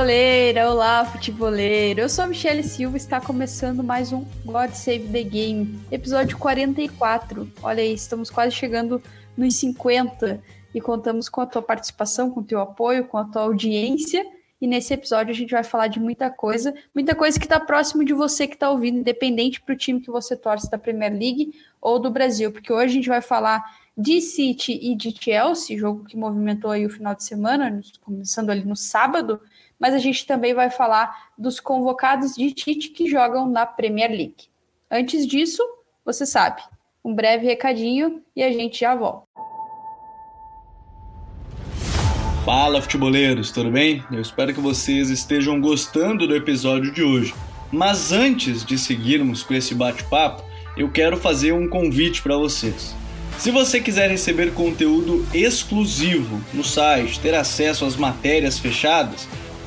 Futeboleira! Olá, futeboleiro! Eu sou a Michelle Silva e está começando mais um God Save the Game, episódio 44. Olha aí, estamos quase chegando nos 50 e contamos com a tua participação, com o teu apoio, com a tua audiência. E nesse episódio a gente vai falar de muita coisa, muita coisa que está próximo de você que está ouvindo, independente para o time que você torce da Premier League ou do Brasil, porque hoje a gente vai falar de City e de Chelsea, jogo que movimentou aí o final de semana, começando ali no sábado, mas a gente também vai falar dos convocados de Tite que jogam na Premier League. Antes disso, você sabe, um breve recadinho e a gente já volta. Fala, futeboleiros, tudo bem? Eu espero que vocês estejam gostando do episódio de hoje. Mas antes de seguirmos com esse bate-papo, eu quero fazer um convite para vocês. Se você quiser receber conteúdo exclusivo no site, ter acesso às matérias fechadas,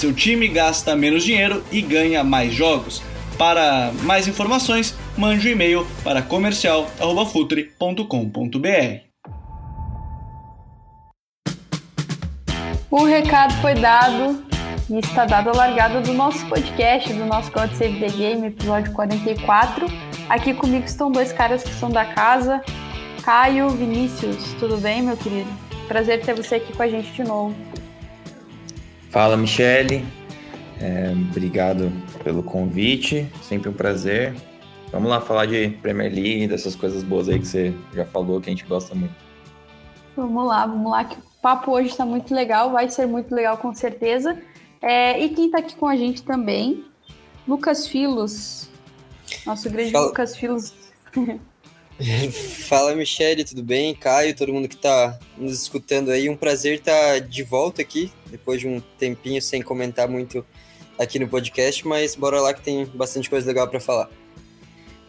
Seu time gasta menos dinheiro e ganha mais jogos. Para mais informações, mande um e-mail para comercial@futre.com.br. O recado foi dado e está dado a largada do nosso podcast, do nosso God Save the Game, episódio 44. Aqui comigo estão dois caras que são da casa. Caio, Vinícius, tudo bem, meu querido? Prazer ter você aqui com a gente de novo. Fala, Michele. É, obrigado pelo convite, sempre um prazer. Vamos lá falar de Premier League, dessas coisas boas aí que você já falou, que a gente gosta muito. Vamos lá, vamos lá, que o papo hoje está muito legal, vai ser muito legal com certeza. É, e quem está aqui com a gente também, Lucas Filos, nosso grande Fala. Lucas Filos. Fala, Michele, tudo bem? Caio, todo mundo que está nos escutando aí. Um prazer estar tá de volta aqui, depois de um tempinho sem comentar muito aqui no podcast, mas bora lá que tem bastante coisa legal para falar.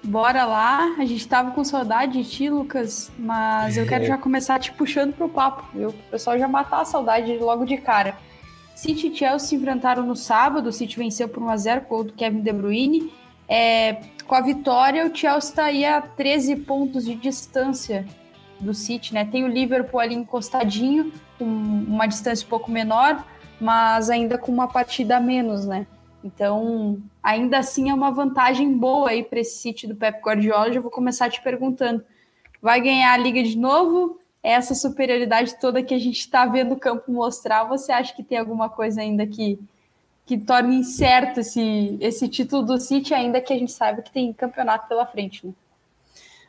Bora lá, a gente tava com saudade de ti, Lucas, mas eu quero já começar te puxando pro papo, viu? O pessoal já matar a saudade logo de cara. City e Chelsea se enfrentaram no sábado, o City venceu por 1x0 com o do Kevin De Bruyne. É, com a vitória, o Chelsea está aí a 13 pontos de distância do City, né? Tem o Liverpool ali encostadinho, com uma distância um pouco menor, mas ainda com uma partida a menos, né? Então, ainda assim é uma vantagem boa aí para esse City do Pep Guardiola. Já vou começar te perguntando: vai ganhar a liga de novo? Essa superioridade toda que a gente está vendo o campo mostrar, você acha que tem alguma coisa ainda que, que torne incerto esse, esse título do City, ainda que a gente saiba que tem campeonato pela frente, né?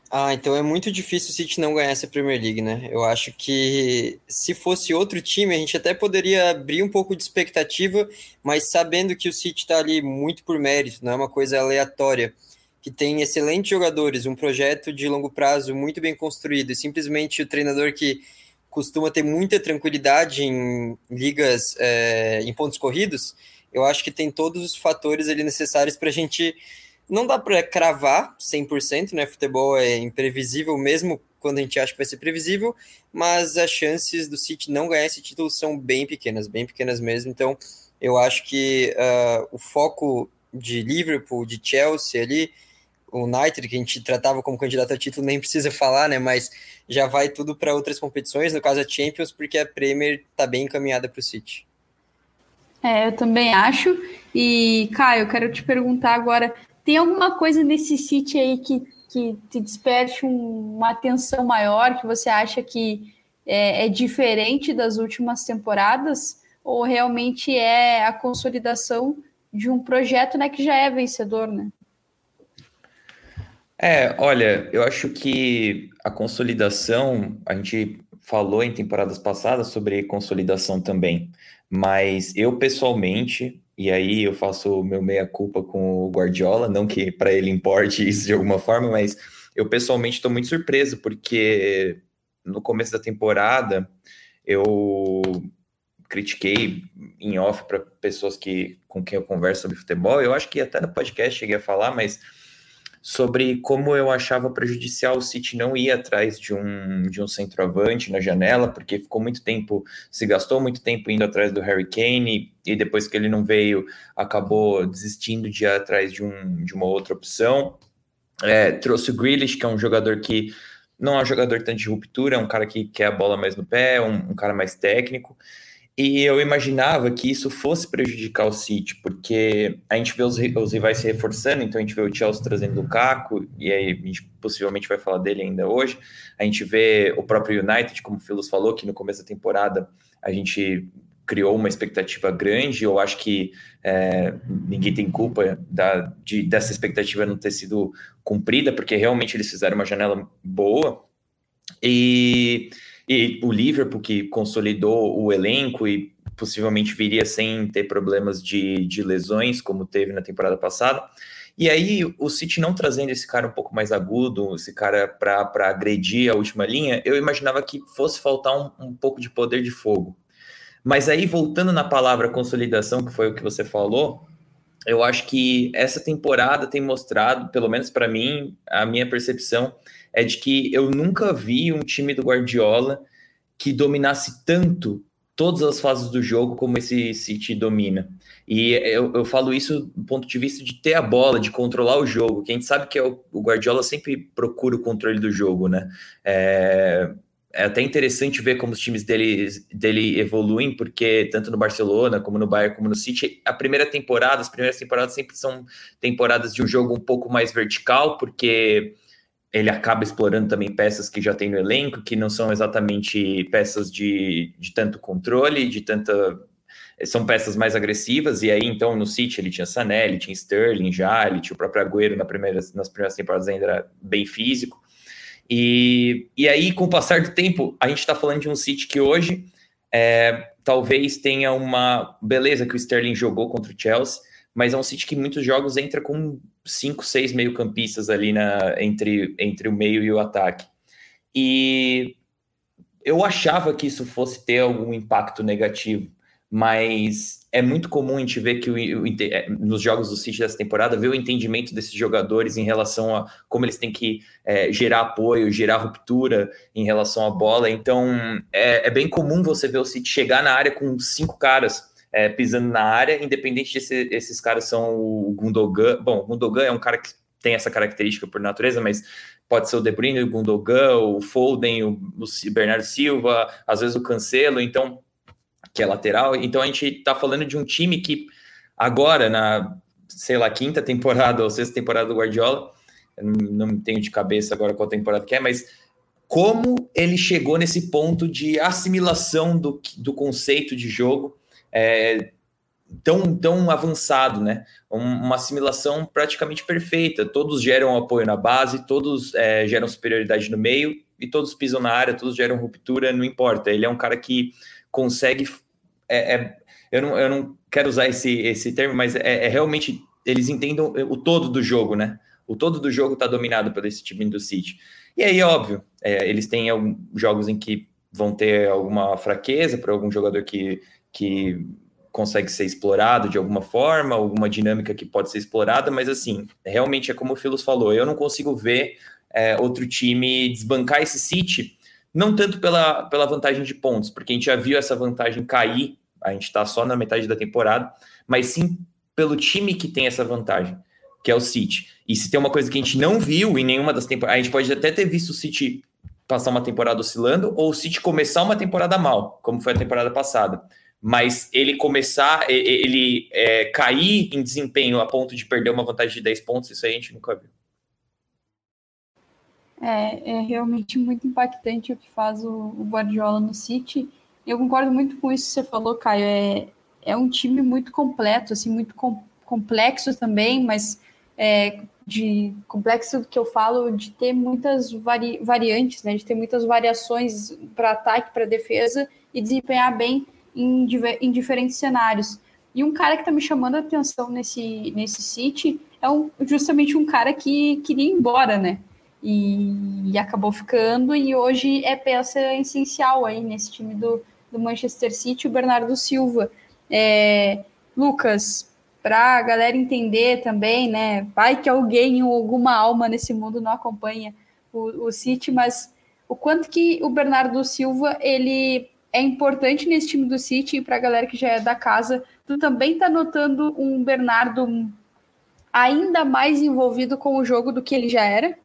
Ah, então é muito difícil o City não ganhar essa Premier League, né? Eu acho que se fosse outro time, a gente até poderia abrir um pouco de expectativa, mas sabendo que o City está ali muito por mérito, não é uma coisa aleatória, que tem excelentes jogadores, um projeto de longo prazo muito bem construído, e simplesmente o treinador que costuma ter muita tranquilidade em ligas, é, em pontos corridos, eu acho que tem todos os fatores ali necessários para a gente não dá para cravar 100%, né? Futebol é imprevisível mesmo quando a gente acha que vai ser previsível, mas as chances do City não ganhar esse título são bem pequenas, bem pequenas mesmo. Então, eu acho que uh, o foco de Liverpool, de Chelsea ali, o United, que a gente tratava como candidato a título, nem precisa falar, né? Mas já vai tudo para outras competições, no caso a Champions, porque a Premier está bem encaminhada para o City. É, eu também acho. E, Caio, quero te perguntar agora tem alguma coisa nesse sítio aí que, que te desperte um, uma atenção maior, que você acha que é, é, diferente das últimas temporadas? Ou realmente é a consolidação de um projeto né, que já é vencedor, né? É, olha, eu acho que a consolidação, a gente falou em temporadas passadas sobre consolidação também, mas eu pessoalmente e aí eu faço meu meia-culpa com o Guardiola, não que para ele importe isso de alguma forma, mas eu pessoalmente estou muito surpreso, porque no começo da temporada eu critiquei em off para pessoas que com quem eu converso sobre futebol. Eu acho que até no podcast cheguei a falar, mas sobre como eu achava prejudicial o City não ir atrás de um, de um centroavante na janela, porque ficou muito tempo, se gastou muito tempo indo atrás do Harry Kane, e depois que ele não veio, acabou desistindo de ir atrás de, um, de uma outra opção. É, trouxe o Grealish, que é um jogador que não é um jogador tanto de ruptura, é um cara que quer a bola mais no pé, um, um cara mais técnico. E eu imaginava que isso fosse prejudicar o City, porque a gente vê os, os rivais se reforçando, então a gente vê o Chelsea trazendo o Lukaku, e aí a gente possivelmente vai falar dele ainda hoje. A gente vê o próprio United, como o Filos falou, que no começo da temporada a gente criou uma expectativa grande. Eu acho que é, ninguém tem culpa da, de, dessa expectativa não ter sido cumprida, porque realmente eles fizeram uma janela boa. E e o Liverpool, que consolidou o elenco e possivelmente viria sem ter problemas de, de lesões, como teve na temporada passada. E aí, o City não trazendo esse cara um pouco mais agudo, esse cara para agredir a última linha, eu imaginava que fosse faltar um, um pouco de poder de fogo. Mas aí, voltando na palavra consolidação, que foi o que você falou, eu acho que essa temporada tem mostrado, pelo menos para mim, a minha percepção é de que eu nunca vi um time do Guardiola que dominasse tanto todas as fases do jogo como esse City domina. E eu, eu falo isso do ponto de vista de ter a bola, de controlar o jogo. Quem sabe que é o, o Guardiola sempre procura o controle do jogo, né? É, é até interessante ver como os times dele, dele evoluem, porque tanto no Barcelona, como no Bayern, como no City, a primeira temporada, as primeiras temporadas sempre são temporadas de um jogo um pouco mais vertical, porque ele acaba explorando também peças que já tem no elenco, que não são exatamente peças de, de tanto controle, de tanta. São peças mais agressivas, e aí então no City ele tinha Sané, ele tinha Sterling já, ele tinha o próprio Agüero na primeira, nas primeiras temporadas ainda era bem físico. E, e aí, com o passar do tempo, a gente está falando de um City que hoje é, talvez tenha uma. Beleza que o Sterling jogou contra o Chelsea, mas é um City que muitos jogos entra com cinco, seis meio-campistas ali na, entre, entre o meio e o ataque. E eu achava que isso fosse ter algum impacto negativo, mas é muito comum a gente ver que o, o, é, nos jogos do City dessa temporada, ver o entendimento desses jogadores em relação a como eles têm que é, gerar apoio, gerar ruptura em relação à bola. Então é, é bem comum você ver o City chegar na área com cinco caras é, pisando na área, independente de se esses caras são o Gundogan. Bom, o Gundogan é um cara que tem essa característica por natureza, mas pode ser o De Bruyne, o Gundogan, o Foden, o, o Bernardo Silva, às vezes o Cancelo, então que é lateral. Então a gente está falando de um time que agora na sei lá quinta temporada ou sexta temporada do Guardiola, não tenho de cabeça agora qual temporada que é, mas como ele chegou nesse ponto de assimilação do, do conceito de jogo é, tão, tão avançado, né? Uma assimilação praticamente perfeita. Todos geram apoio na base, todos é, geram superioridade no meio e todos pisam na área, todos geram ruptura, não importa. Ele é um cara que consegue. É, é, eu, não, eu não quero usar esse, esse termo, mas é, é realmente. Eles entendem o todo do jogo, né? O todo do jogo está dominado por esse time do City. E aí, óbvio, é, eles têm jogos em que vão ter alguma fraqueza para algum jogador que que consegue ser explorado de alguma forma, alguma dinâmica que pode ser explorada, mas assim, realmente é como o Filos falou, eu não consigo ver é, outro time desbancar esse City, não tanto pela, pela vantagem de pontos, porque a gente já viu essa vantagem cair, a gente está só na metade da temporada, mas sim pelo time que tem essa vantagem, que é o City. E se tem uma coisa que a gente não viu em nenhuma das temporadas, a gente pode até ter visto o City passar uma temporada oscilando, ou o City começar uma temporada mal, como foi a temporada passada mas ele começar, ele é, cair em desempenho a ponto de perder uma vantagem de 10 pontos, isso aí a gente nunca viu. É, é realmente muito impactante o que faz o, o Guardiola no City. Eu concordo muito com isso que você falou, Caio. É, é um time muito completo, assim, muito com, complexo também, mas é, de complexo que eu falo de ter muitas vari, variantes, né? De ter muitas variações para ataque, para defesa e desempenhar bem em, em diferentes cenários. E um cara que está me chamando a atenção nesse, nesse City é um, justamente um cara que queria ir embora, né? E, e, acabou ficando, e hoje é peça essencial aí nesse time do, do Manchester City, o Bernardo Silva. É, Lucas, para a galera entender também, né? Vai que alguém ou alguma alma nesse mundo não acompanha o, o City, mas o quanto que o Bernardo Silva ele é importante nesse time do City e para a galera que já é da casa, tu também tá notando um Bernardo ainda mais envolvido com o jogo do que ele já era?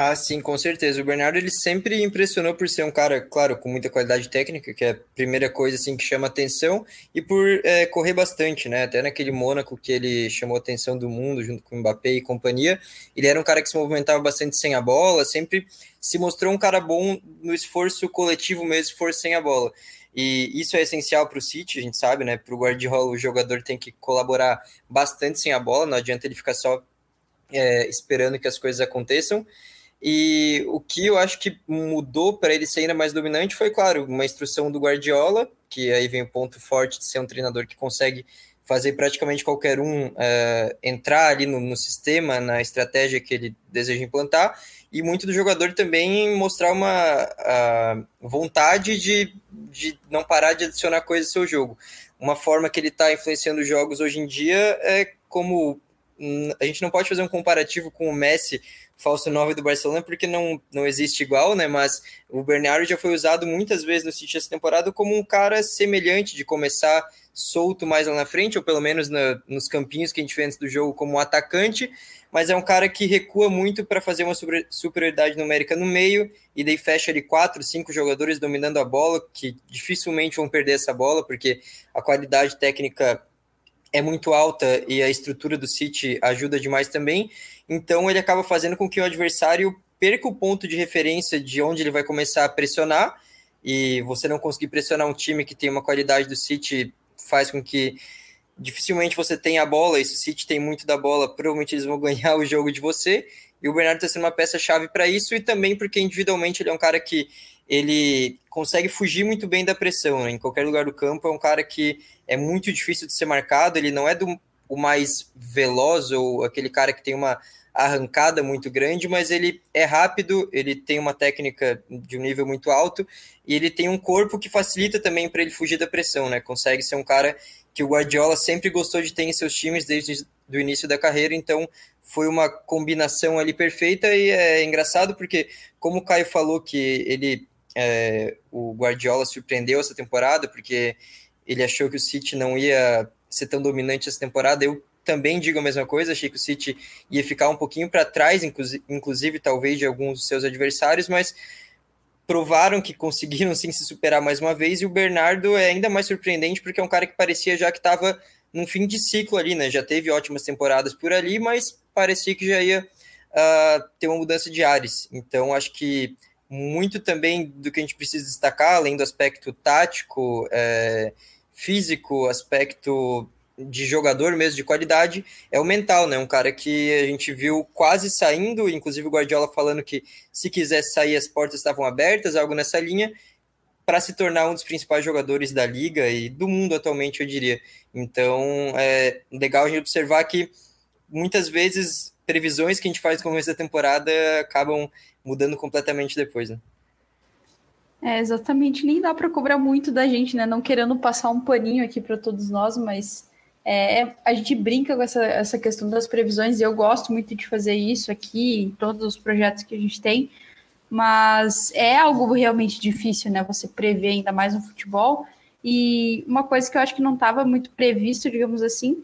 Ah, sim, com certeza. O Bernardo ele sempre impressionou por ser um cara, claro, com muita qualidade técnica, que é a primeira coisa assim que chama atenção, e por é, correr bastante, né? Até naquele Mônaco que ele chamou a atenção do mundo junto com o Mbappé e companhia, ele era um cara que se movimentava bastante sem a bola, sempre se mostrou um cara bom no esforço coletivo mesmo, esforço sem a bola. E isso é essencial para o City, a gente sabe, né? Para o Guardiola, o jogador tem que colaborar bastante sem a bola, não adianta ele ficar só é, esperando que as coisas aconteçam. E o que eu acho que mudou para ele ser ainda mais dominante foi, claro, uma instrução do Guardiola, que aí vem o ponto forte de ser um treinador que consegue fazer praticamente qualquer um uh, entrar ali no, no, sistema, na estratégia que ele deseja implantar, e muito do jogador também mostrar uma uh, vontade de, de não parar de adicionar coisas ao seu jogo. Uma forma que ele está influenciando os jogos hoje em dia é como hum, a gente não pode fazer um comparativo com o Messi falso 9 do Barcelona, porque não, não existe igual, né? Mas o Bernardo já foi usado muitas vezes no City essa temporada como um cara semelhante de começar solto mais lá na frente, ou pelo menos na, nos campinhos que a gente vê antes do jogo como atacante, mas é um cara que recua muito para fazer uma super, superioridade numérica no meio, e daí fecha ali quatro, cinco jogadores dominando a bola, que dificilmente vão perder essa bola, porque a qualidade técnica é muito alta e a estrutura do City ajuda demais também. Então ele acaba fazendo com que o adversário perca o ponto de referência de onde ele vai começar a pressionar. E você não conseguir pressionar um time que tem uma qualidade do City faz com que dificilmente você tenha a bola. E se o City tem muito da bola, provavelmente eles vão ganhar o jogo de você. E o Bernardo está sendo uma peça-chave para isso, e também porque individualmente ele é um cara que ele consegue fugir muito bem da pressão, né? em qualquer lugar do campo, é um cara que é muito difícil de ser marcado, ele não é do, o mais veloz ou aquele cara que tem uma arrancada muito grande, mas ele é rápido, ele tem uma técnica de um nível muito alto e ele tem um corpo que facilita também para ele fugir da pressão, né? Consegue ser um cara que o Guardiola sempre gostou de ter em seus times desde o início da carreira, então foi uma combinação ali perfeita e é engraçado porque, como o Caio falou que ele é, o Guardiola surpreendeu essa temporada, porque ele achou que o City não ia ser tão dominante essa temporada. Eu também digo a mesma coisa, achei que o City ia ficar um pouquinho para trás, inclusive, talvez de alguns dos seus adversários, mas provaram que conseguiram sim se superar mais uma vez. E o Bernardo é ainda mais surpreendente, porque é um cara que parecia já que estava num fim de ciclo ali, né? Já teve ótimas temporadas por ali, mas parecia que já ia uh, ter uma mudança de ares. Então, acho que muito também do que a gente precisa destacar, além do aspecto tático, é, físico, aspecto de jogador mesmo, de qualidade, é o mental, né? Um cara que a gente viu quase saindo, inclusive o Guardiola falando que se quisesse sair as portas estavam abertas, algo nessa linha, para se tornar um dos principais jogadores da liga e do mundo atualmente, eu diria. Então, é legal a gente observar que muitas vezes previsões que a gente faz no começo da temporada acabam mudando completamente depois, né? É, exatamente. Nem dá para cobrar muito da gente, né? Não querendo passar um paninho aqui para todos nós, mas é, a gente brinca com essa, essa questão das previsões e eu gosto muito de fazer isso aqui em todos os projetos que a gente tem, mas é algo realmente difícil, né? Você prever ainda mais no futebol. E uma coisa que eu acho que não estava muito previsto, digamos assim,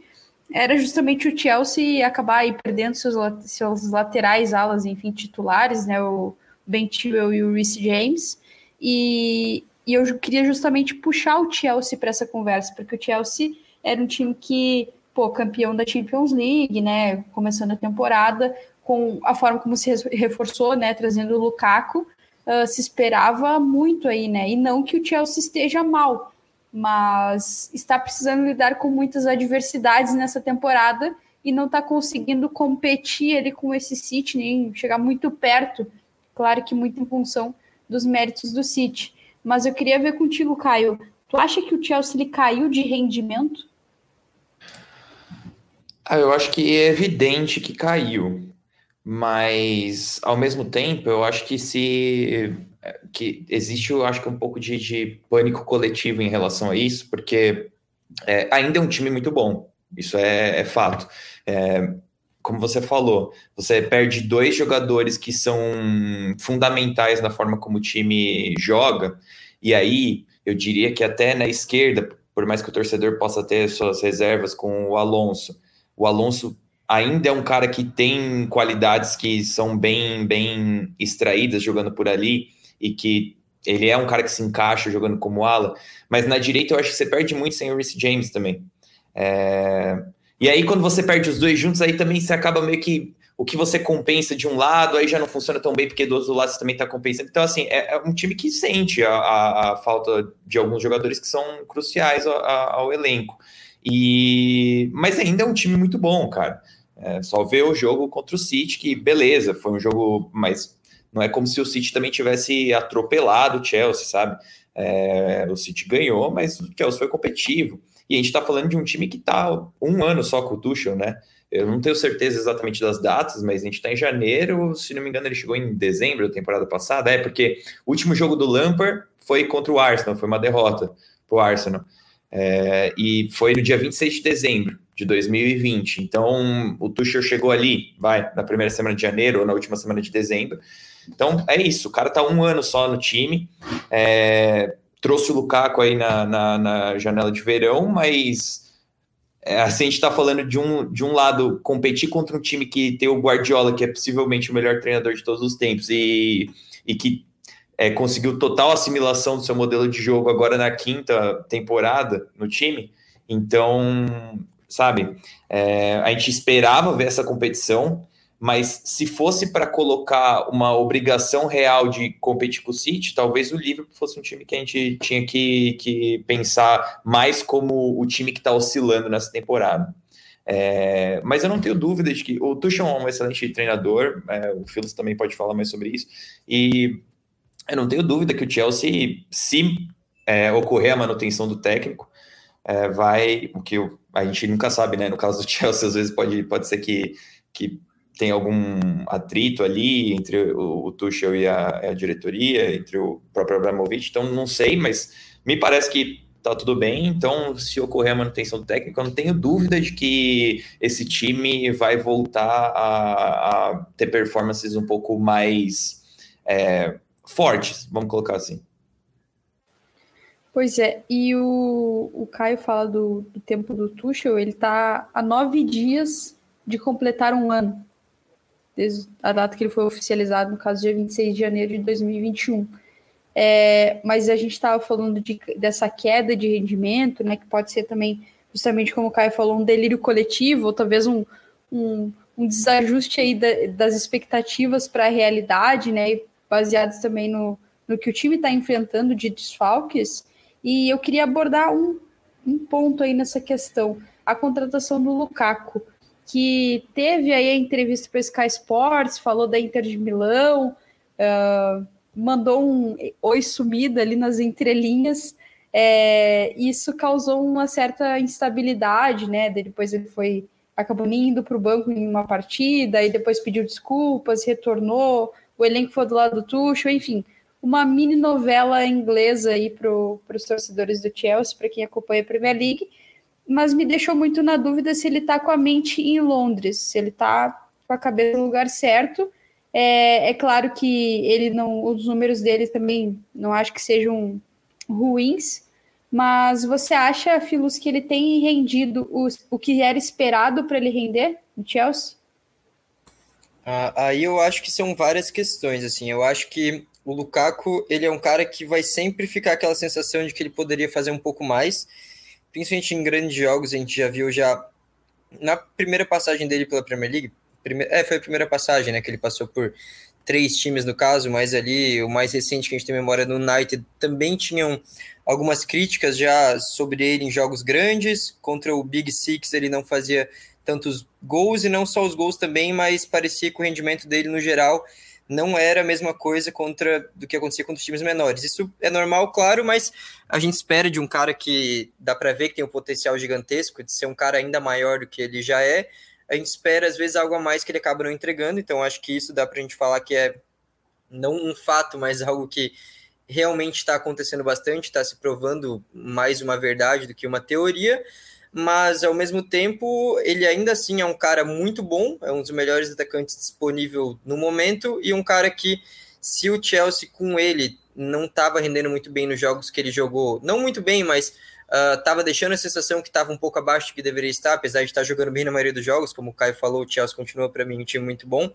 era justamente o Chelsea acabar aí perdendo seus, seus laterais, alas, enfim, titulares, né? O Ben Chilwell e o Reece James. E, e eu queria justamente puxar o Chelsea para essa conversa, porque o Chelsea era um time que, pô, campeão da Champions League, né? Começando a temporada, com a forma como se reforçou, né? Trazendo o Lukaku, uh, se esperava muito aí, né? E não que o Chelsea esteja mal, mas está precisando lidar com muitas adversidades nessa temporada e não está conseguindo competir ali com esse City, nem chegar muito perto, claro que muito em função dos méritos do City. Mas eu queria ver contigo, Caio, tu acha que o Chelsea ele caiu de rendimento? Ah, eu acho que é evidente que caiu, mas ao mesmo tempo eu acho que se que existe, eu acho que um pouco de, de pânico coletivo em relação a isso, porque é, ainda é um time muito bom, isso é, é fato. É, como você falou, você perde dois jogadores que são fundamentais na forma como o time joga, e aí eu diria que até na esquerda, por mais que o torcedor possa ter suas reservas com o Alonso, o Alonso ainda é um cara que tem qualidades que são bem, bem extraídas jogando por ali e que ele é um cara que se encaixa jogando como ala, mas na direita eu acho que você perde muito sem o Reece James também. É... E aí, quando você perde os dois juntos, aí também você acaba meio que o que você compensa de um lado, aí já não funciona tão bem, porque do outro lado você também está compensando. Então, assim, é, é, um time que sente a, a, a, falta de alguns jogadores que são cruciais ao, ao elenco. E Mas ainda é um time muito bom, cara. É só ver o jogo contra o City, que beleza, foi um jogo, mas não é como se o City também tivesse atropelado o Chelsea, sabe? É, o City ganhou, mas o Chelsea foi competitivo. E a gente está falando de um time que está um ano só com o Tuchel, né? Eu não tenho certeza exatamente das datas, mas a gente está em janeiro, se não me engano, ele chegou em dezembro da temporada passada. É, porque o último jogo do Lampard foi contra o Arsenal, foi uma derrota para o Arsenal. É, e foi no dia 26 de dezembro de 2020. Então, o Tuchel chegou ali, vai, na primeira semana de janeiro ou na última semana de dezembro. Então, é isso. O cara tá um ano só no time. É, trouxe o Lukaku aí na, na, na janela de verão, mas é, assim, a gente está falando de um, de um lado competir contra um time que tem o Guardiola, que é possivelmente o melhor treinador de todos os tempos, e, e que é, conseguiu total assimilação do seu modelo de jogo agora na quinta temporada no time. Então, sabe, é, a gente esperava ver essa competição mas se fosse para colocar uma obrigação real de competir com o City, talvez o Liverpool fosse um time que a gente tinha que, que pensar mais como o time que está oscilando nessa temporada. É, mas eu não tenho dúvida de que o Tuchel é um excelente treinador, é, o Phillips também pode falar mais sobre isso, e eu não tenho dúvida que o Chelsea, se é, ocorrer a manutenção do técnico, é, vai, o que a gente nunca sabe, né? No caso do Chelsea, às vezes pode, pode ser que, que tem algum atrito ali entre o, o Tuchel e a, a, diretoria, entre o próprio Abramovich, então não sei, mas me parece que tá tudo bem, então se ocorrer a manutenção do técnico, eu não tenho dúvida de que esse time vai voltar a, a ter performances um pouco mais é, fortes, vamos colocar assim. Pois é, e o, o Caio fala do, do tempo do Tuchel, ele tá há nove dias de completar um ano desde a data que ele foi oficializado, no caso, dia 26 de janeiro de 2021. É, mas a gente estava falando de, dessa queda de rendimento, né, que pode ser também, justamente como o Caio falou, um delírio coletivo, ou talvez um, um, um desajuste aí da, das expectativas para a realidade, né, baseados também no, no que o time está enfrentando de desfalques. E eu queria abordar um, um ponto aí nessa questão, a contratação do Lukaku que teve aí a entrevista para Sky Sports, falou da Inter de Milão, uh, mandou um oi sumida ali nas entrelinhas. É, isso causou uma certa instabilidade, né? Depois ele foi acabou indo para o banco em uma partida e depois pediu desculpas, retornou. O elenco foi do lado do Tuchel, enfim, uma mini novela inglesa aí para os torcedores do Chelsea, para quem acompanha a Premier League mas me deixou muito na dúvida se ele está com a mente em Londres, se ele está com a cabeça no lugar certo. É, é, claro que ele não, os números dele também não acho que sejam ruins, mas você acha, Filos, que ele tem rendido o, o que era esperado para ele render no Chelsea? Ah, aí eu acho que são várias questões, assim, eu acho que o Lukaku, ele é um cara que vai sempre ficar aquela sensação de que ele poderia fazer um pouco mais, principalmente em grandes jogos, a gente já viu já na primeira passagem dele pela Premier League, primeir, é, foi a primeira passagem, né, que ele passou por três times no caso, mas ali o mais recente que a gente tem memória no United também tinham algumas críticas já sobre ele em jogos grandes, contra o Big Six ele não fazia tantos gols e não só os gols também, mas parecia que o rendimento dele no geral não era a mesma coisa contra do que acontecia com os times menores. Isso é normal, claro, mas a gente espera de um cara que dá para ver que tem um potencial gigantesco de ser um cara ainda maior do que ele já é. A gente espera às vezes algo a mais que ele acaba não entregando, então acho que isso dá para a gente falar que é não um fato, mas algo que realmente está acontecendo bastante, está se provando mais uma verdade do que uma teoria, mas ao mesmo tempo ele ainda assim é um cara muito bom, é um dos melhores atacantes disponível no momento e um cara que se o Chelsea com ele não estava rendendo muito bem nos jogos que ele jogou, não muito bem, mas estava uh, deixando a sensação que estava um pouco abaixo do que deveria estar, apesar de estar jogando bem na maioria dos jogos, como o Caio falou, o Chelsea continua para mim um time muito bom,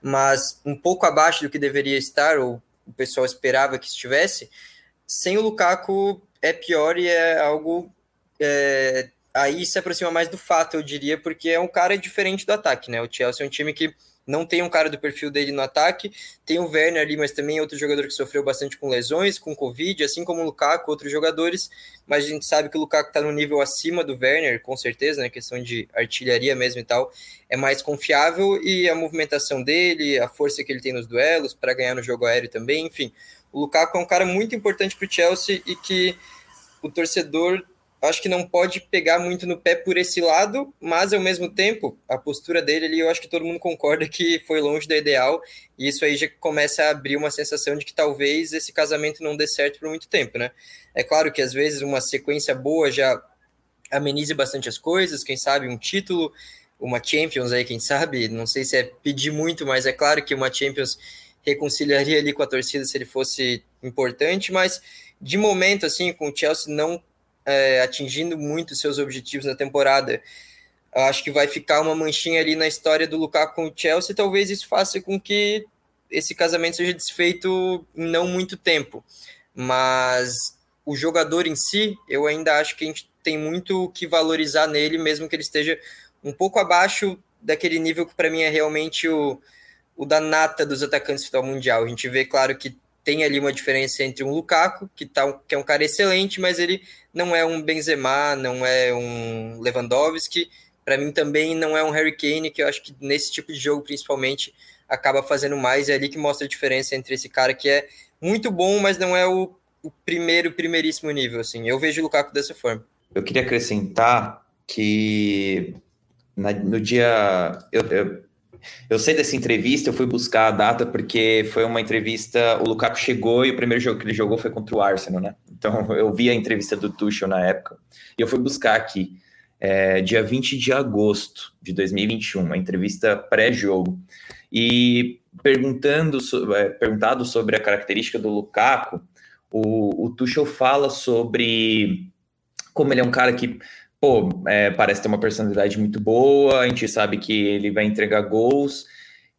mas um pouco abaixo do que deveria estar, ou o pessoal esperava que estivesse, sem o Lukaku é pior e é algo. É, aí se aproxima mais do fato, eu diria, porque é um cara diferente do ataque, né? O Chelsea é um time que não tem um cara do perfil dele no ataque, tem o Werner ali, mas também é outro jogador que sofreu bastante com lesões, com Covid, assim como o Lukaku, outros jogadores, mas a gente sabe que o Lukaku está no nível acima do Werner, com certeza, né, questão de artilharia mesmo e tal, é mais confiável, e a movimentação dele, a força que ele tem nos duelos, para ganhar no jogo aéreo também, enfim, o Lukaku é um cara muito importante para o Chelsea e que o torcedor acho que não pode pegar muito no pé por esse lado, mas ao mesmo tempo, a postura dele ali, eu acho que todo mundo concorda que foi longe da ideal, e isso aí já começa a abrir uma sensação de que talvez esse casamento não dê certo por muito tempo, né? É claro que às vezes uma sequência boa já amenize bastante as coisas, quem sabe um título, uma Champions aí, quem sabe, não sei se é pedir muito, mas é claro que uma Champions reconciliaria ali com a torcida se ele fosse importante, mas de momento, assim, com o Chelsea não é, atingindo muito seus objetivos na temporada, acho que vai ficar uma manchinha ali na história do Lukaku com o Chelsea. Talvez isso faça com que esse casamento seja desfeito em não muito tempo. Mas o jogador em si, eu ainda acho que a gente tem muito que valorizar nele, mesmo que ele esteja um pouco abaixo daquele nível que para mim é realmente o, o da nata dos atacantes do futebol mundial. A gente vê, claro, que tem ali uma diferença entre um Lukaku, que, tá, que é um cara excelente, mas ele não é um Benzema, não é um Lewandowski, para mim também não é um Harry Kane, que eu acho que nesse tipo de jogo, principalmente, acaba fazendo mais, é ali que mostra a diferença entre esse cara que é muito bom, mas não é o, o primeiro, primeiríssimo nível, assim, eu vejo o Lukaku dessa forma. Eu queria acrescentar que na, no dia... Eu, eu, eu sei dessa entrevista, eu fui buscar a data porque foi uma entrevista. O Lukaku chegou e o primeiro jogo que ele jogou foi contra o Arsenal, né? Então eu vi a entrevista do Tuchel na época e eu fui buscar aqui, é, dia 20 de agosto de 2021, uma entrevista pré-jogo. E perguntando, é, perguntado sobre a característica do Lukaku, o, o Tuchel fala sobre como ele é um cara que pô, é, parece ter uma personalidade muito boa, a gente sabe que ele vai entregar gols,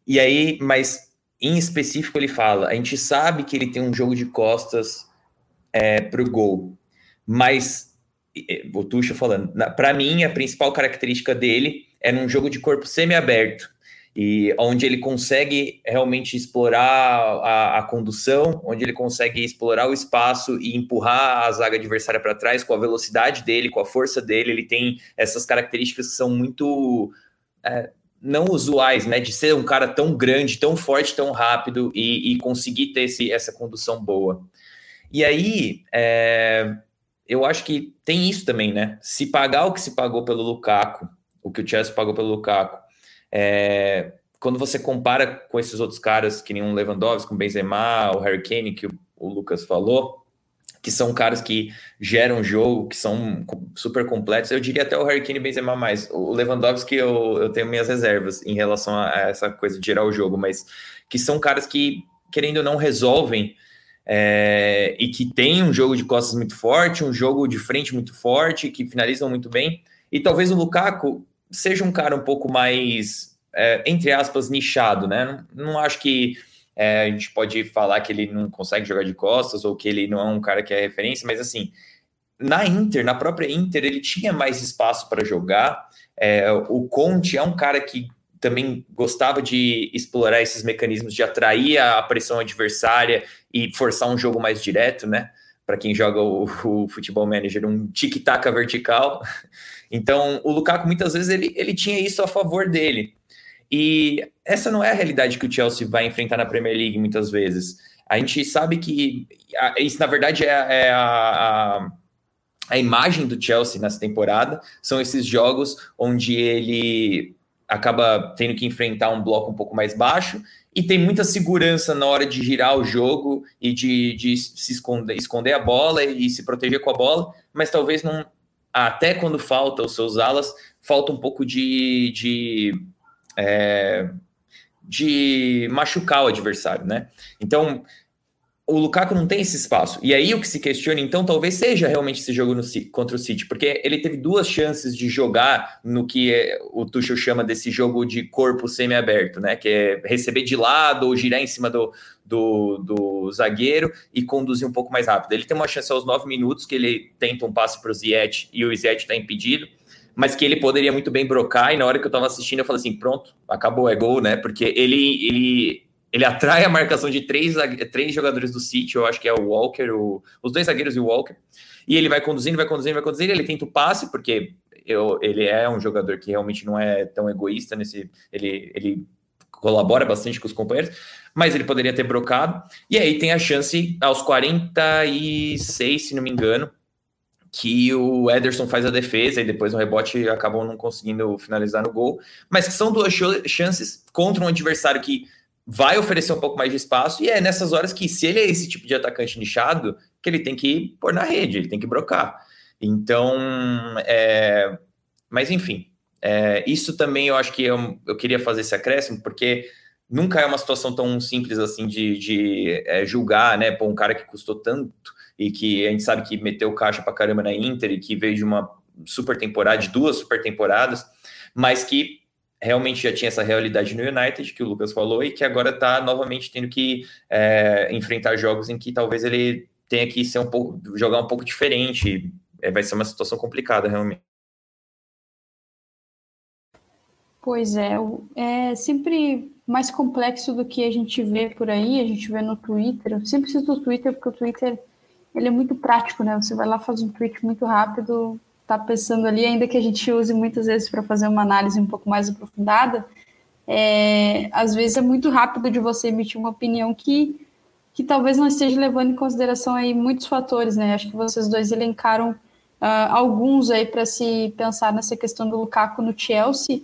e aí, mas em específico ele fala, a gente sabe que ele tem um jogo de costas é, para o gol, mas o falando, para mim a principal característica dele é num jogo de corpo semi-aberto, e onde ele consegue realmente explorar a, a, condução, onde ele consegue explorar o espaço e empurrar a zaga adversária para trás com a velocidade dele, com a força dele. Ele tem essas características que são muito é, não usuais, né? De ser um cara tão grande, tão forte, tão rápido e, e conseguir ter esse, essa condução boa. E aí, é, eu acho que tem isso também, né? Se pagar o que se pagou pelo Lukaku, o que o Chelsea pagou pelo Lukaku, é, quando você compara com esses outros caras, que nem um Lewandowski, com Benzema, o Harry Kane, que o, o Lucas falou, que são caras que geram jogo, que são super completos. Eu diria até o Harry Kane e Benzema mais. O Lewandowski eu, eu tenho minhas reservas em relação a, essa coisa de gerar o jogo, mas que são caras que, querendo ou não, resolvem é, e que tem um jogo de costas muito forte, um jogo de frente muito forte, que finalizam muito bem. E talvez o Lukaku seja um cara um pouco mais, é, entre aspas, nichado, né? Não, não acho que é, a gente pode falar que ele não consegue jogar de costas ou que ele não é um cara que é referência, mas assim, na Inter, na própria Inter, ele tinha mais espaço para jogar. É, o Conte é um cara que também gostava de explorar esses mecanismos de atrair a pressão adversária e forçar um jogo mais direto, né? Para quem joga o, o futebol manager, um tic-tac vertical. Então, o Lukaku muitas vezes ele, ele tinha isso a favor dele. E essa não é a realidade que o Chelsea vai enfrentar na Premier League muitas vezes. A gente sabe que isso, na verdade, é, é a, a, a, imagem do Chelsea nessa temporada. São esses jogos onde ele acaba tendo que enfrentar um bloco um pouco mais baixo e tem muita segurança na hora de girar o jogo e de, de se esconder, esconder a bola e se proteger com a bola, mas talvez não. Até quando falta os seus alas, falta um pouco de, de é, de machucar o adversário, né? Então, o Lukaku não tem esse espaço. E aí o que se questiona, então, talvez seja realmente esse jogo no, contra o City, porque ele teve duas chances de jogar no que é, o Tuchel chama desse jogo de corpo semi-aberto, né? Que é receber de lado ou girar em cima do, do, do, zagueiro e conduzir um pouco mais rápido. Ele tem uma chance aos nove minutos que ele tenta um passe para o Ziyech e o Ziyech está impedido mas que ele poderia muito bem brocar, e na hora que eu tava assistindo, eu falei assim, pronto, acabou, é gol, né? Porque ele, ele, ele atrai a marcação de três, três jogadores do City, eu acho que é o Walker, o, os dois zagueiros e o Walker, e ele vai conduzindo, vai conduzindo, vai conduzindo, ele tenta o passe, porque eu, ele é um jogador que realmente não é tão egoísta nesse. Ele, ele colabora bastante com os companheiros, mas ele poderia ter brocado. E aí tem a chance aos 46, se não me engano, que o Ederson faz a defesa e depois no rebote acabam não conseguindo finalizar no gol, mas que são duas chances contra um adversário que vai oferecer um pouco mais de espaço e é nessas horas que se ele é esse tipo de atacante nichado, que ele tem que pôr na rede, ele tem que brocar. Então, é... mas enfim, é... isso também eu acho que eu, eu queria fazer esse acréscimo, porque nunca é uma situação tão simples assim de, de é, julgar, né, por um cara que custou tanto e que a gente sabe que meteu caixa para caramba na Inter e que veio de uma super temporada, de duas super temporadas, mas que realmente já tinha essa realidade no United, que o Lucas falou, e que agora está novamente tendo que é, enfrentar jogos em que talvez ele tenha que ser um pouco, jogar um pouco diferente. É, vai ser uma situação complicada, realmente. Pois é, é sempre mais complexo do que a gente vê por aí, a gente vê no Twitter. Eu sempre cito o Twitter porque o Twitter ele é muito prático, né? Você vai lá, faz um tweet muito rápido, tá pensando ali, ainda que a gente use muitas vezes para fazer uma análise um pouco mais aprofundada, é, às vezes é muito rápido de você emitir uma opinião que, que talvez não esteja levando em consideração aí muitos fatores, né? Acho que vocês dois elencaram uh, alguns aí para se pensar nessa questão do Lukaku no Chelsea.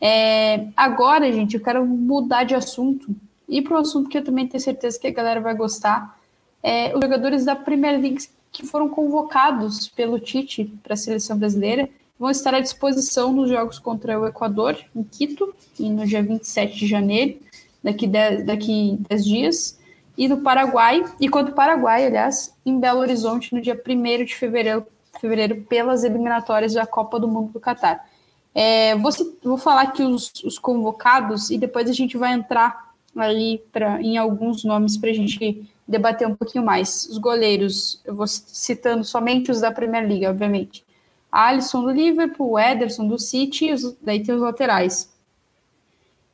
É, agora, gente, eu quero mudar de assunto e para um assunto que eu também tenho certeza que a galera vai gostar, é, os jogadores da Premier League que foram convocados pelo Tite para a seleção brasileira vão estar à disposição nos jogos contra o Equador, em Quito, e no dia 27 de janeiro, daqui 10, daqui 10 dias, e no Paraguai, e contra o Paraguai, aliás, em Belo Horizonte, no dia 1 de fevereiro, fevereiro pelas eliminatórias da Copa do Mundo do Catar. É, vou, vou falar aqui os, os convocados e depois a gente vai entrar ali pra, em alguns nomes para a gente debater um pouquinho mais. Os goleiros, eu vou citando somente os da Premier League, obviamente. Alisson do Liverpool, Ederson do City, os, daí tem os laterais.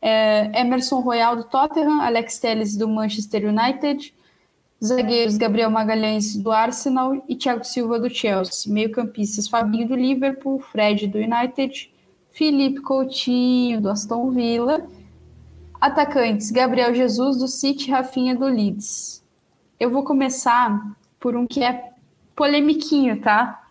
É, Emerson Royal do Tottenham, Alex Telles do Manchester United, zagueiros Gabriel Magalhães do Arsenal e Thiago Silva do Chelsea, meio-campistas Fabinho do Liverpool, Fred do United, Felipe Coutinho do Aston Villa, atacantes Gabriel Jesus do City, Rafinha do Leeds. Eu vou começar por um que é polemiquinho, tá?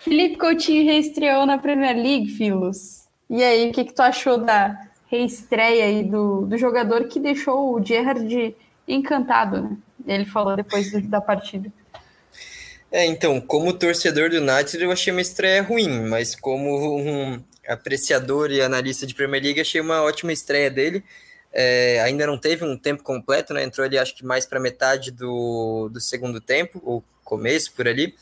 Felipe Coutinho reestreou na Premier League, Filos. E aí, o que, que tu achou da reestreia aí do, do jogador que deixou o Gerrard encantado, né? Ele falou depois do, da partida. É, então, como torcedor do United, eu achei uma estreia ruim, mas como um apreciador e analista de Premier League, achei uma ótima estreia dele é, ainda não teve um tempo completo, né? Entrou ali, acho que mais para metade do, do segundo tempo, ou começo por ali.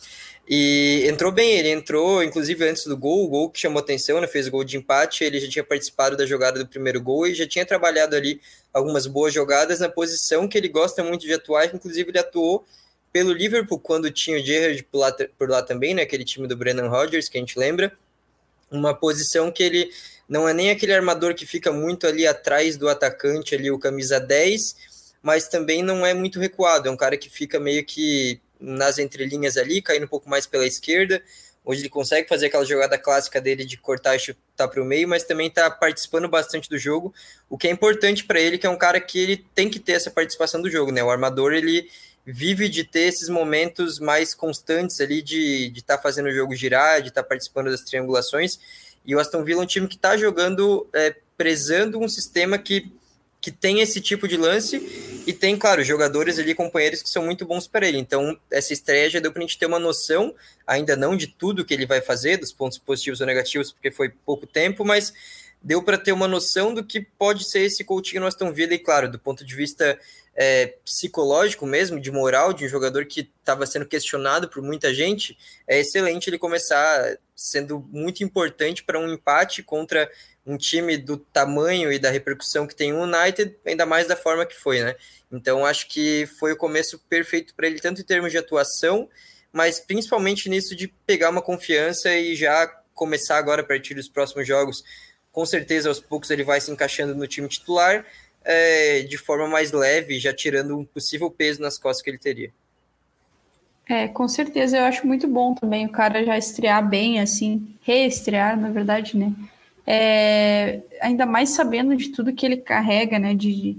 E entrou bem, ele entrou, inclusive antes do gol, o gol que chamou atenção, né? Fez gol de empate, ele já tinha participado da jogada do primeiro gol e já tinha trabalhado ali algumas boas jogadas na posição que ele gosta muito de atuar, inclusive ele atuou pelo Liverpool quando tinha o Gerrard por lá, por lá também, né? Aquele time do Brennan Rodgers, que a gente lembra. Uma posição que ele não é nem aquele armador que fica muito ali atrás do atacante, ali o camisa 10, mas também não é muito recuado, é um cara que fica meio que nas entrelinhas ali, caindo um pouco mais pela esquerda, onde ele consegue fazer aquela jogada clássica dele de cortar e chutar para o meio, mas também está participando bastante do jogo, o que é importante para ele, que é um cara que ele tem que ter essa participação do jogo, né? O armador ele vive de ter esses momentos mais constantes ali de estar tá fazendo o jogo girar, de estar tá participando das triangulações, E o Aston Villa é um time que está jogando, é, prezando um sistema que, que tem esse tipo de lance e tem, claro, jogadores ali, companheiros que são muito bons para ele. Então, essa estreia já deu para a gente ter uma noção, ainda não de tudo que ele vai fazer, dos pontos positivos ou negativos, porque foi pouco tempo, mas deu para ter uma noção do que pode ser esse Coutinho no Aston Villa, e claro, do ponto de vista é, psicológico mesmo, de moral, de um jogador que estava sendo questionado por muita gente, é excelente ele começar sendo muito importante para um empate contra um time do tamanho e da repercussão que tem o United, ainda mais da forma que foi, né? Então acho que foi o começo perfeito para ele, tanto em termos de atuação, mas principalmente nisso de pegar uma confiança e já começar agora a partir dos próximos jogos com certeza aos poucos ele vai se encaixando no time titular é, de forma mais leve, já tirando um possível peso nas costas que ele teria. É, com certeza eu acho muito bom também o cara já estrear bem, assim, reestrear, na verdade, né? É, ainda mais sabendo de tudo que ele carrega, né? De,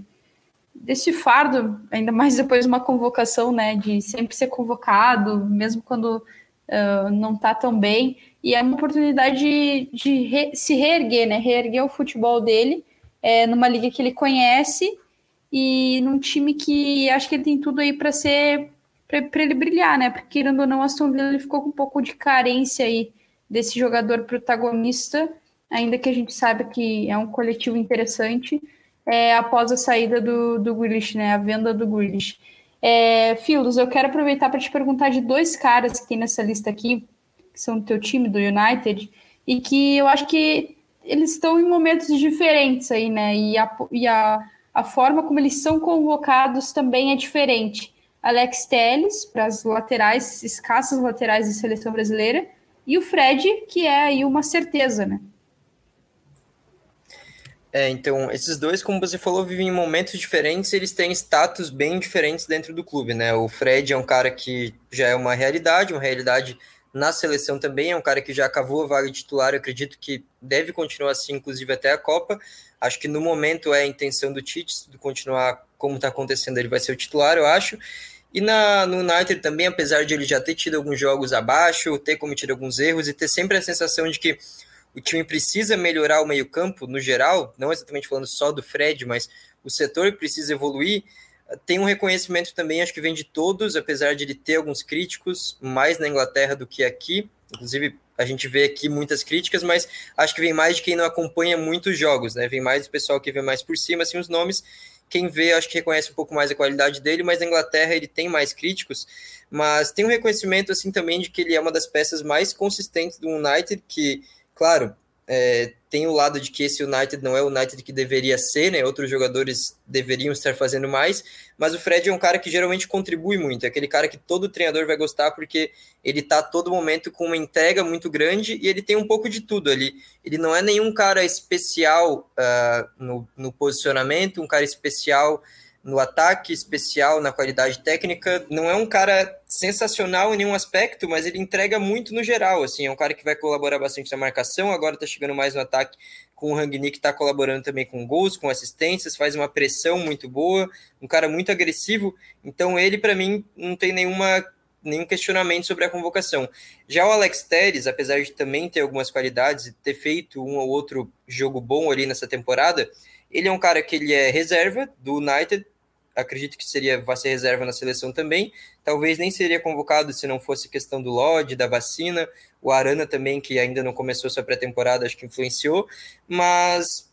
desse fardo, ainda mais depois de uma convocação, né? De sempre ser convocado, mesmo quando uh, não tá tão bem. E é uma oportunidade de, de re, se reerguer, né? Reerguer o futebol dele é, numa liga que ele conhece e num time que acho que ele tem tudo aí para ser para ele brilhar, né? Porque querendo ou não, Aston Villa ele ficou com um pouco de carência aí desse jogador protagonista, ainda que a gente saiba que é um coletivo interessante, é, após a saída do, do Grealish, né? A venda do Grealish. É, Filos, eu quero aproveitar para te perguntar de dois caras que tem nessa lista aqui, que são do teu time, do United, e que eu acho que eles estão em momentos diferentes aí, né? E a, e a, a forma como eles são convocados também é diferente. Alex Telles, para as laterais, escassas laterais da seleção brasileira, e o Fred, que é aí uma certeza, né? É, então, esses dois, como você falou, vivem em momentos diferentes, eles têm status bem diferentes dentro do clube, né? O Fred é um cara que já é uma realidade, uma realidade na seleção também, é um cara que já cavou a vaga de titular, acredito que deve continuar assim, inclusive até a Copa. Acho que no momento é a intenção do Tite de continuar como está acontecendo, ele vai ser o titular, eu acho. E na, no United também, apesar de ele já ter tido alguns jogos abaixo, ter cometido alguns erros e ter sempre a sensação de que o time precisa melhorar o meio-campo no geral, não exatamente falando só do Fred, mas o setor precisa evoluir tem um reconhecimento também, acho que vem de todos, apesar de ele ter alguns críticos, mais na Inglaterra do que aqui. Inclusive, a gente vê aqui muitas críticas, mas acho que vem mais de quem não acompanha muitos jogos, né? Vem mais do pessoal que vê mais por cima, assim, os nomes. Quem vê, acho que reconhece um pouco mais a qualidade dele, mas na Inglaterra ele tem mais críticos. Mas tem um reconhecimento, assim, também de que ele é uma das peças mais consistentes do United, que, claro, é, tem o lado de que esse United não é o United que deveria ser, né? Outros jogadores deveriam estar fazendo mais, mas o Fred é um cara que geralmente contribui muito, é aquele cara que todo treinador vai gostar porque ele tá todo momento com uma entrega muito grande e ele tem um pouco de tudo ali. Ele não é nenhum cara especial uh, no, no posicionamento, um cara especial no ataque especial, na qualidade técnica. Não é um cara sensacional em nenhum aspecto, mas ele entrega muito no geral. Assim, é um cara que vai colaborar bastante na marcação. Agora está chegando mais no ataque com o Rangnick, que está colaborando também com gols, com assistências, faz uma pressão muito boa. Um cara muito agressivo. Então, ele, para mim, não tem nenhuma nenhum questionamento sobre a convocação. Já o Alex Teres, apesar de também ter algumas qualidades e ter feito um ou outro jogo bom ali nessa temporada, ele é um cara que ele é reserva do United, acredito que seria vai ser reserva na seleção também. Talvez nem seria convocado se não fosse questão do Lodge, da vacina. O Arana também, que ainda não começou sua pré-temporada, acho que influenciou. Mas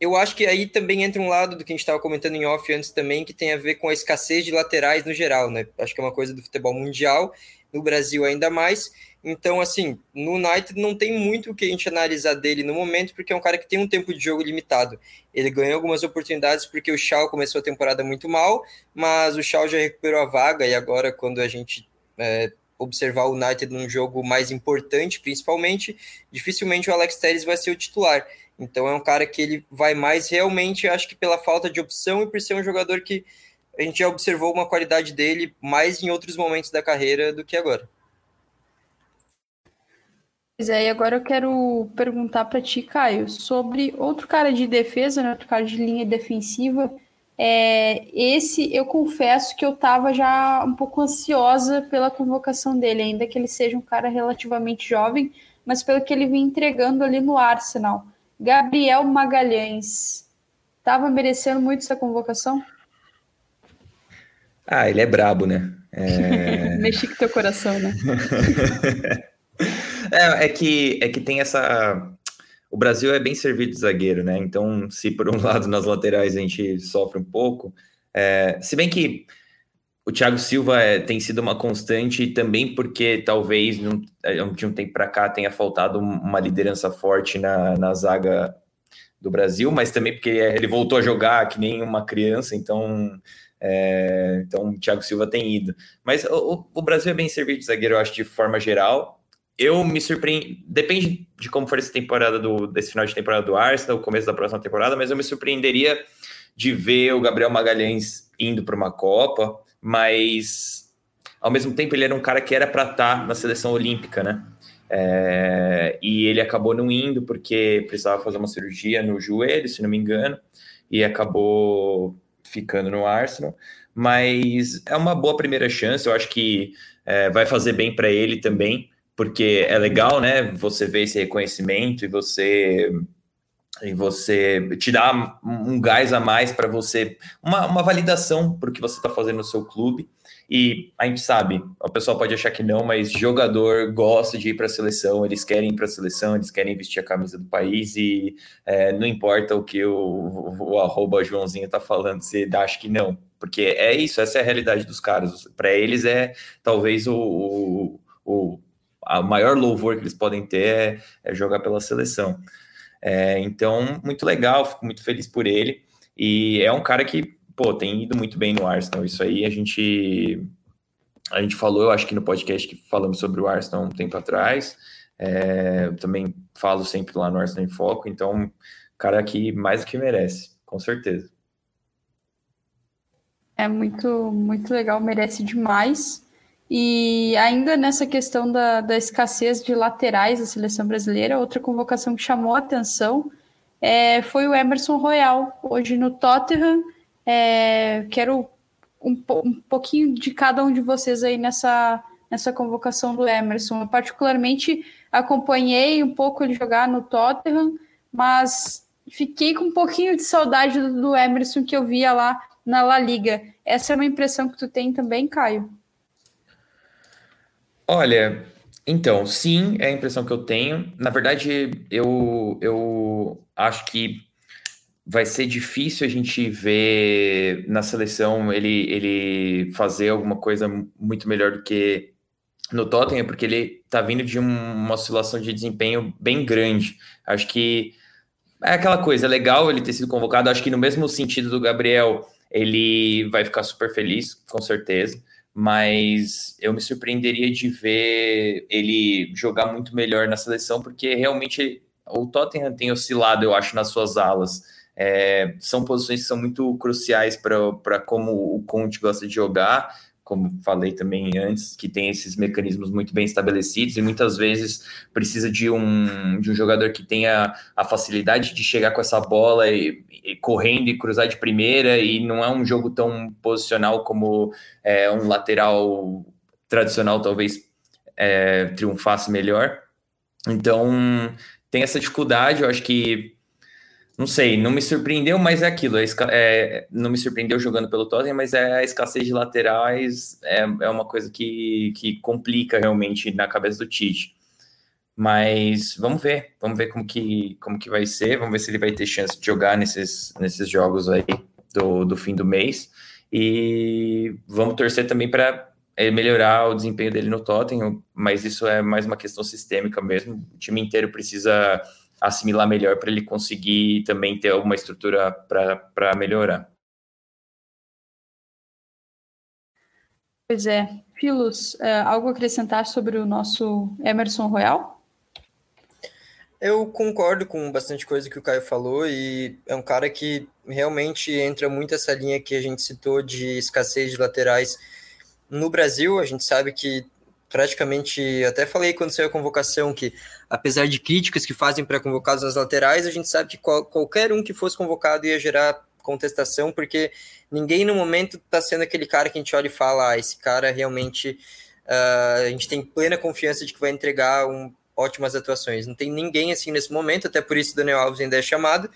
eu acho que aí também entra um lado do que a gente estava comentando em off antes também, que tem a ver com a escassez de laterais no geral, né? Acho que é uma coisa do futebol mundial, no Brasil ainda mais. Então, assim, no United não tem muito o que a gente analisar dele no momento, porque é um cara que tem um tempo de jogo limitado. Ele ganhou algumas oportunidades porque o Shaw começou a temporada muito mal, mas o Shaw já recuperou a vaga e agora, quando a gente é, observar o United num jogo mais importante, principalmente, dificilmente o Alex Telles vai ser o titular. Então é um cara que ele vai mais realmente, acho que pela falta de opção e por ser um jogador que a gente já observou uma qualidade dele mais em outros momentos da carreira do que agora. Pois é, e agora eu quero perguntar para ti, Caio, sobre outro cara de defesa, né, outro cara de linha defensiva. É, esse eu confesso que eu estava já um pouco ansiosa pela convocação dele, ainda que ele seja um cara relativamente jovem, mas pelo que ele vinha entregando ali no Arsenal. Gabriel Magalhães, estava merecendo muito essa convocação? Ah, ele é brabo, né? É... Mexi com teu coração, né? é, é, que, é que tem essa. O Brasil é bem servido de zagueiro, né? Então, se por um lado nas laterais a gente sofre um pouco, é... se bem que o Thiago Silva é, tem sido uma constante também porque talvez é, de um tempo para cá tenha faltado uma liderança forte na, na zaga do Brasil, mas também porque ele voltou a jogar que nem uma criança, então é, então o Thiago Silva tem ido. Mas o, o, Brasil é bem servido de zagueiro, eu acho, de forma geral. Eu me surpreendo, depende de como for essa temporada do, desse final de temporada do Arsenal, o começo da próxima temporada, mas eu me surpreenderia de ver o Gabriel Magalhães indo para uma Copa mas ao mesmo tempo ele era um cara que era para estar tá na seleção olímpica, né? É, e ele acabou não indo porque precisava fazer uma cirurgia no joelho, se não me engano, e acabou ficando no Arsenal. Mas é uma boa primeira chance, eu acho que é, vai fazer bem para ele também, porque é legal, né? Você ver esse reconhecimento e você e você te dá um gás a mais para você, uma, uma validação para o que você está fazendo no seu clube. E a gente sabe, o pessoal pode achar que não, mas jogador gosta de ir para a seleção, eles querem ir para a seleção, eles querem vestir a camisa do país e é, não importa o que o, o, o arroba Joãozinho está falando, você acha que não, porque é isso, essa é a realidade dos caras. Para eles é talvez o, o, o a maior louvor que eles podem ter é, é jogar pela seleção. É, então, muito legal, fico muito feliz por ele. E é um cara que, pô, tem ido muito bem no Arsenal. Isso aí a gente a gente falou, eu acho que no podcast que falamos sobre o Arsenal um tempo atrás. É, também falo sempre lá no Arsenal em Foco. Então, cara que mais do que merece, com certeza. É muito, muito legal, merece demais. E ainda nessa questão da, da escassez de laterais da seleção brasileira, outra convocação que chamou a atenção é, foi o Emerson Royal, hoje no Tottenham. É, quero um, um pouquinho de cada um de vocês aí nessa, nessa convocação do Emerson. Eu particularmente acompanhei um pouco ele jogar no Tottenham, mas fiquei com um pouquinho de saudade do, do Emerson que eu via lá na La Liga. Essa é uma impressão que tu tem também, Caio? Olha, então, sim, é a impressão que eu tenho. Na verdade, eu, eu acho que vai ser difícil a gente ver na seleção ele, ele fazer alguma coisa muito melhor do que no Tottenham, porque ele tá vindo de um, uma oscilação de desempenho bem grande. Acho que é aquela coisa, é legal ele ter sido convocado. Acho que no mesmo sentido do Gabriel, ele vai ficar super feliz, com certeza mas eu me surpreenderia de ver ele jogar muito melhor na seleção, porque realmente o Tottenham tem oscilado, eu acho, nas suas alas. É, são posições que são muito cruciais para como o Conte gosta de jogar como falei também antes, que tem esses mecanismos muito bem estabelecidos e muitas vezes precisa de um, de um jogador que tenha a facilidade de chegar com essa bola e, e correndo e cruzar de primeira, e não é um jogo tão posicional como é, um lateral tradicional talvez é, triunfasse melhor. Então tem essa dificuldade, eu acho que não sei, não me surpreendeu, mas é aquilo. É, é, não me surpreendeu jogando pelo Tottenham, mas é a escassez de laterais é, é uma coisa que, que complica realmente na cabeça do Tite. Mas vamos ver, vamos ver como que, como que vai ser, vamos ver se ele vai ter chance de jogar nesses, nesses jogos aí do, do fim do mês. E vamos torcer também para melhorar o desempenho dele no Tottenham, mas isso é mais uma questão sistêmica mesmo. O time inteiro precisa assimilar melhor para ele conseguir também ter alguma estrutura para melhorar. Pois é. Filos, é, algo a acrescentar sobre o nosso Emerson Royal? Eu concordo com bastante coisa que o Caio falou e é um cara que realmente entra muito essa linha que a gente citou de escassez de laterais no Brasil. A gente sabe que praticamente, até falei quando saiu a convocação que, apesar de críticas que fazem para convocados nas laterais, a gente sabe que qual, qualquer um que fosse convocado ia gerar contestação, porque ninguém no momento está sendo aquele cara que a gente olha e fala, ah, esse cara realmente uh, a gente tem plena confiança de que vai entregar um, ótimas atuações. Não tem ninguém assim nesse momento, até por isso o Daniel Alves ainda é chamado.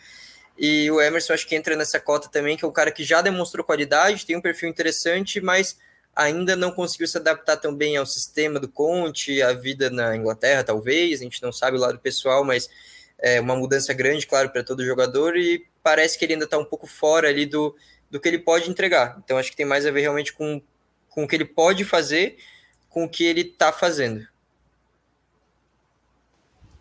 E o Emerson acho que entra nessa cota também, que é um cara que já demonstrou qualidade, tem um perfil interessante, mas ainda não conseguiu se adaptar tão bem ao sistema do Conte, à vida na Inglaterra, talvez, a gente não sabe o lado pessoal, mas é uma mudança grande, claro, para todo jogador, e parece que ele ainda está um pouco fora ali do, do que ele pode entregar. Então acho que tem mais a ver realmente com, com o que ele pode fazer, com o que ele está fazendo.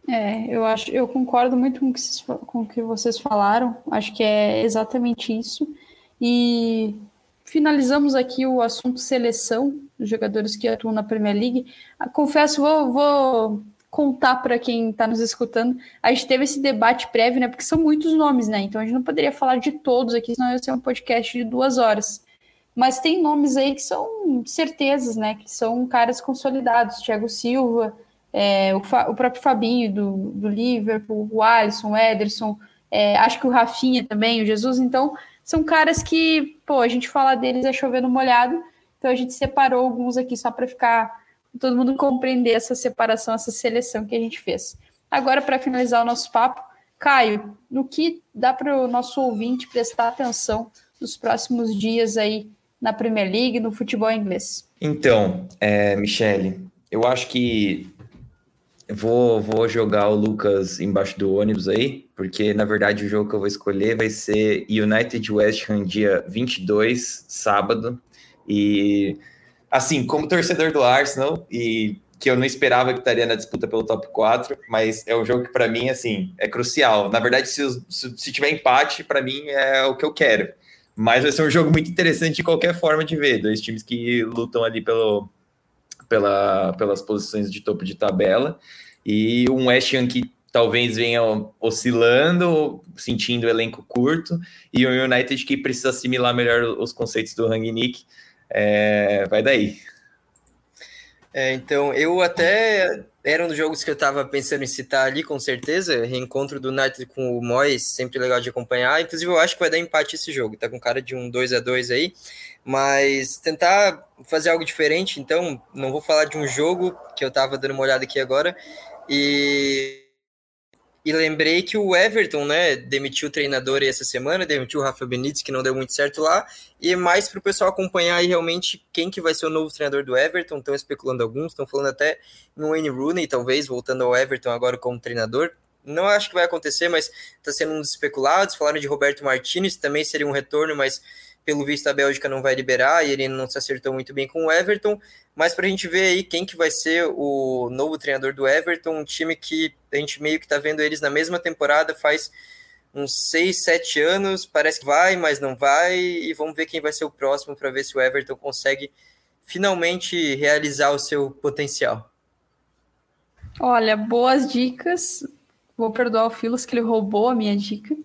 É, eu acho, eu concordo muito com, que com o que vocês falaram. Acho que é exatamente isso. E finalizamos aqui o assunto seleção dos jogadores que atuam na Premier League. Ah, confesso, vou, vou contar para quem está nos escutando. A gente teve esse debate prévio, né? Porque são muitos nomes, né? Então a gente não poderia falar de todos aqui, senão ia ser um podcast de duas horas. Mas tem nomes aí que são certezas, né? Que são caras consolidados. Thiago Silva, é, o, o, próprio Fabinho do, do Liverpool, o Alisson, o Ederson, é, acho que o Rafinha também, o Jesus, então são caras que, pô, a gente fala deles é chovendo molhado, então a gente separou alguns aqui só para ficar todo mundo compreender essa separação, essa seleção que a gente fez. Agora, para finalizar o nosso papo, Caio, no que dá para o nosso ouvinte prestar atenção nos próximos dias aí na Premier League, no futebol inglês? Então, é, Michele, eu acho que Vou, vou jogar o Lucas embaixo do ônibus aí, porque na verdade o jogo que eu vou escolher vai ser United West Ham dia 22, sábado. E assim, como torcedor do Arsenal e que eu não esperava que estaria na disputa pelo top 4, mas é um jogo que para mim assim, é crucial. Na verdade, se, se, se tiver empate, para mim é o que eu quero. Mas vai ser um jogo muito interessante de qualquer forma de ver, dois times que lutam ali pelo pela, pelas posições de topo de tabela, e um West Ham que talvez venha oscilando, sentindo o elenco curto, e um United que precisa assimilar melhor os conceitos do Rangnick, é, vai daí. É, então, eu até era um dos jogos que eu estava pensando em citar ali, com certeza. Reencontro do United com o Moyes, sempre legal de acompanhar. Inclusive, eu acho que vai dar empate esse jogo. Tá com cara de um 2 a 2 aí. Mas tentar fazer algo diferente. Então, não vou falar de um jogo que eu estava dando uma olhada aqui agora. E e lembrei que o Everton, né, demitiu o treinador essa semana, demitiu o Rafa Benítez, que não deu muito certo lá, e mais para o pessoal acompanhar aí realmente quem que vai ser o novo treinador do Everton, estão especulando alguns, estão falando até no Wayne Rooney, talvez, voltando ao Everton agora como treinador, não acho que vai acontecer, mas está sendo um dos especulados, falaram de Roberto Martinez, também seria um retorno, mas pelo visto a Bélgica não vai liberar e ele não se acertou muito bem com o Everton, mas para a gente ver aí quem que vai ser o novo treinador do Everton, um time que a gente meio que está vendo eles na mesma temporada faz uns 6, 7 anos, parece que vai, mas não vai, e vamos ver quem vai ser o próximo para ver se o Everton consegue finalmente realizar o seu potencial. Olha, boas dicas. Vou perdoar o Filos que ele roubou a minha dica.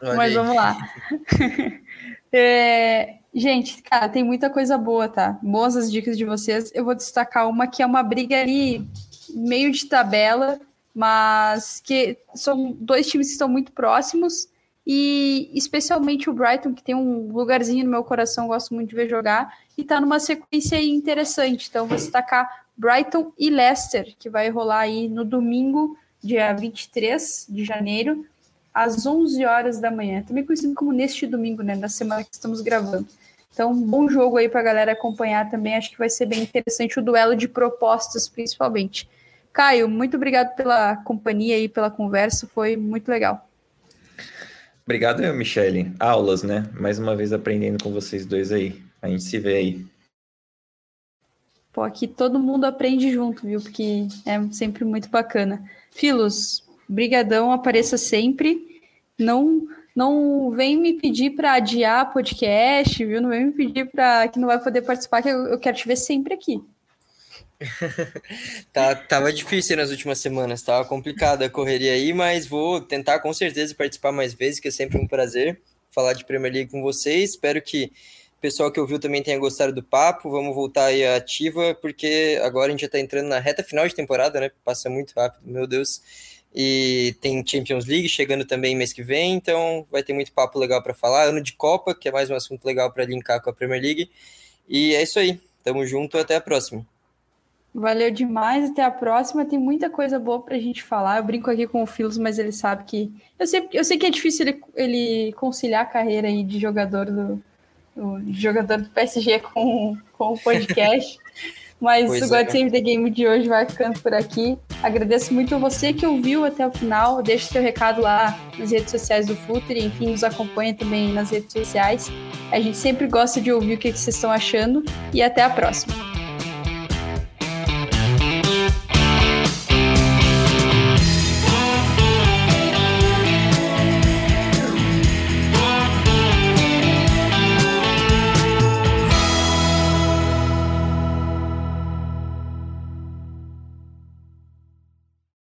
Mas vamos lá. É, gente, cara, tem muita coisa boa, tá? Boas as dicas de vocês. Eu vou destacar uma que é uma briga ali, meio de tabela, mas que são dois times que estão muito próximos. E especialmente o Brighton, que tem um lugarzinho no meu coração, gosto muito de ver jogar, e tá numa sequência interessante. Então, vou destacar Brighton e Leicester, que vai rolar aí no domingo, dia 23 de janeiro às 11 horas da manhã, também conhecido como neste domingo, né, da semana que estamos gravando. Então, bom jogo aí para a galera acompanhar também. Acho que vai ser bem interessante o duelo de propostas, principalmente. Caio, muito obrigado pela companhia e pela conversa, foi muito legal. Obrigado, Michele. Aulas, né? Mais uma vez aprendendo com vocês dois aí. A gente se vê aí. Pô, aqui todo mundo aprende junto, viu? Porque é sempre muito bacana. Filos, Brigadão, apareça sempre. Não não vem me pedir para adiar podcast, viu? Não vem me pedir para que não vai poder participar, que eu, eu quero te ver sempre aqui. tá, tava difícil nas últimas semanas, tava complicada a correria aí, mas vou tentar com certeza participar mais vezes, que é sempre um prazer falar de Premier League com vocês. Espero que o pessoal que ouviu também tenha gostado do papo. Vamos voltar aí ativa, porque agora a gente já tá entrando na reta final de temporada, né? Passa muito rápido, meu Deus. E tem Champions League chegando também mês que vem, então vai ter muito papo legal para falar. Ano de Copa, que é mais um assunto legal para linkar com a Premier League. E é isso aí. Tamo junto, até a próxima. Valeu demais, até a próxima. Tem muita coisa boa pra gente falar. Eu brinco aqui com o Filos, mas ele sabe que. Eu sei, eu sei que é difícil ele, ele conciliar a carreira aí de jogador do, do jogador do PSG com, com o podcast. Mas pois o God é. Save the Game de hoje vai ficando por aqui. Agradeço muito a você que ouviu até o final. Deixe seu recado lá nas redes sociais do Futre. Enfim, nos acompanha também nas redes sociais. A gente sempre gosta de ouvir o que vocês estão achando. E até a próxima.